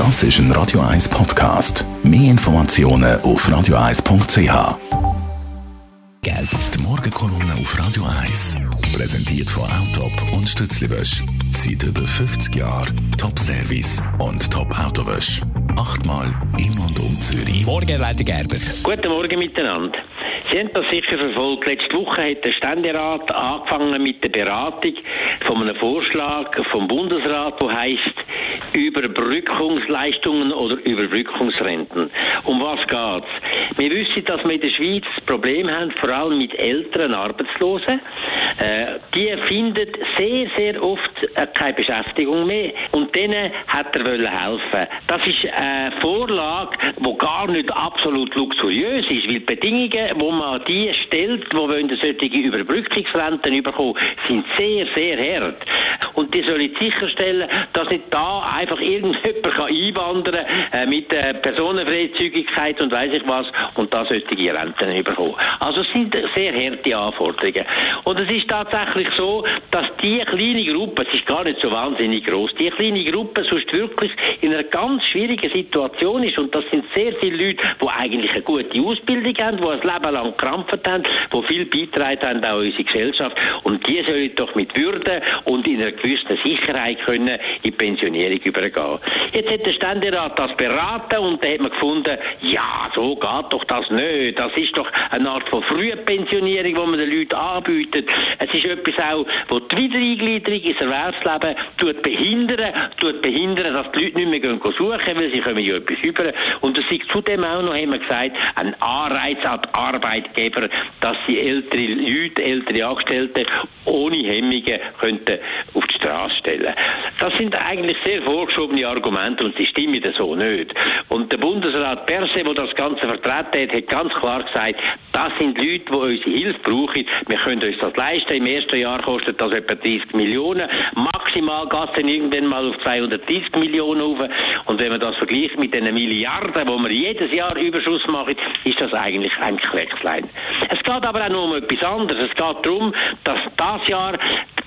Das ist ein Radio 1 Podcast. Mehr Informationen auf radio1.ch. Geld. Die Morgenkolumne auf Radio 1. Präsentiert von Autop und Stützliwösch. Seit über 50 Jahren Top-Service und Top-Autowösch. Achtmal in und um Zürich. Morgen, Leiter Gerber. Guten Morgen miteinander. Sie haben das sicher verfolgt. Letzte Woche hat der Ständerat angefangen mit der Beratung von einem Vorschlag vom Bundesrat, der heißt Überbrückungsleistungen oder Überbrückungsrenten. Um was geht's? Wir wissen, dass wir in der Schweiz Probleme haben, vor allem mit älteren Arbeitslosen. Äh, die finden sehr, sehr oft äh, keine Beschäftigung mehr und denen hat er helfen. Das ist eine Vorlage, die gar nicht absolut luxuriös ist, weil die Bedingungen, wo man die stellt, die wollen solche Überbrückungsrenten bekommen, sind sehr, sehr hart. Und die sollen sicherstellen, dass nicht da einfach irgendjemand einwandern kann äh, mit äh, Personenfreizügigkeit und weiß ich was und da die Renten bekommen. Also es sind sehr harte Anforderungen. Und es ist tatsächlich so, dass die kleine Gruppe, es ist gar nicht so wahnsinnig groß, die kleine Gruppe sonst wirklich in einer ganz schwierigen Situation ist und das sind sehr viele Leute, die eigentlich eine gute Ausbildung haben, die ein Leben lang gekrampft haben, die viel beitragen haben auch unsere Gesellschaft und die sollen doch mit Würde und in einer gewissen Sicherheit können in die Pensionierung übergehen. Jetzt hat der Ständerat das beraten und da hat man gefunden, ja, so geht doch das nicht. Das ist doch eine Art von Frühpensionierung, die man den Leuten anbietet. Es ist etwas auch, wo die Wiedereingliederung ins Erwerbsleben tut behindern, tut behindern, dass die Leute nicht mehr gehen suchen, weil sie kommen ja etwas über. Und es ist zudem auch noch, haben wir gesagt, ein Anreiz an die Arbeitgeber, dass sie ältere Leute, ältere Angestellte ohne Hemmungen könnten auf die Straße stellen. Das sind eigentlich sehr vorgeschobene Argumente und sie stimmen so nicht. Und der Bundesrat Perse, der das Ganze vertreten hat, hat ganz klar gesagt, das sind Leute, die unsere Hilfe brauchen. Wir können uns das leisten. Im ersten Jahr kostet das etwa 30 Millionen. Maximal geht es dann irgendwann mal auf 230 Millionen auf. Und wenn man das vergleicht mit den Milliarden, wo wir jedes Jahr Überschuss machen, ist das eigentlich ein Klecklein. Es geht aber auch noch um etwas anderes. Es geht darum, dass das Jahr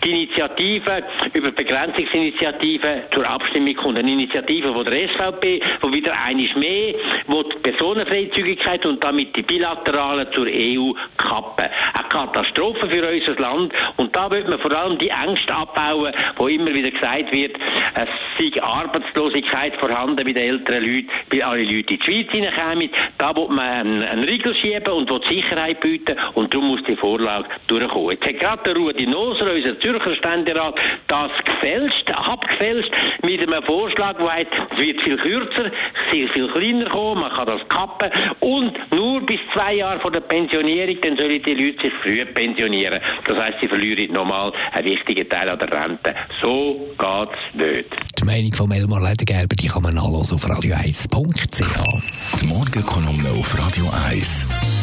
die Initiative über Begrenzungsinitiative zur Abstimmung kommt. Eine Initiative von der SVP, wo wieder einiges mehr, wo die Personenfreizügigkeit und damit die bilateralen zur EU kappen. Eine Katastrophe für unser Land. Und da wird man vor allem die Ängste abbauen, wo immer wieder gesagt wird, es sei Arbeitslosigkeit vorhanden bei den älteren Leuten, bei allen Leuten in die Schweiz hineinkommen. Da will man einen, einen Riegel schieben und will Sicherheit bieten und darum muss die Vorlage durchkommen. Jetzt hat gerade der Rudi Noser, unser Zürcher Ständerat, das gefälscht, abgefälscht mit einem Vorschlag, der heißt, es wird viel kürzer, sehr viel kleiner kommen, man kann das kappen und nur bis zwei Jahre vor der Pensionierung, dann sollen die Leute sich früh pensionieren. Das heisst, sie verlieren nochmal einen wichtigen Teil an der Rente. So geht's nicht. Die Meinung von Elmar Ledergerber, die kann man nachlesen auf radio1.ch. Die Morgenkolumne auf Radio 1.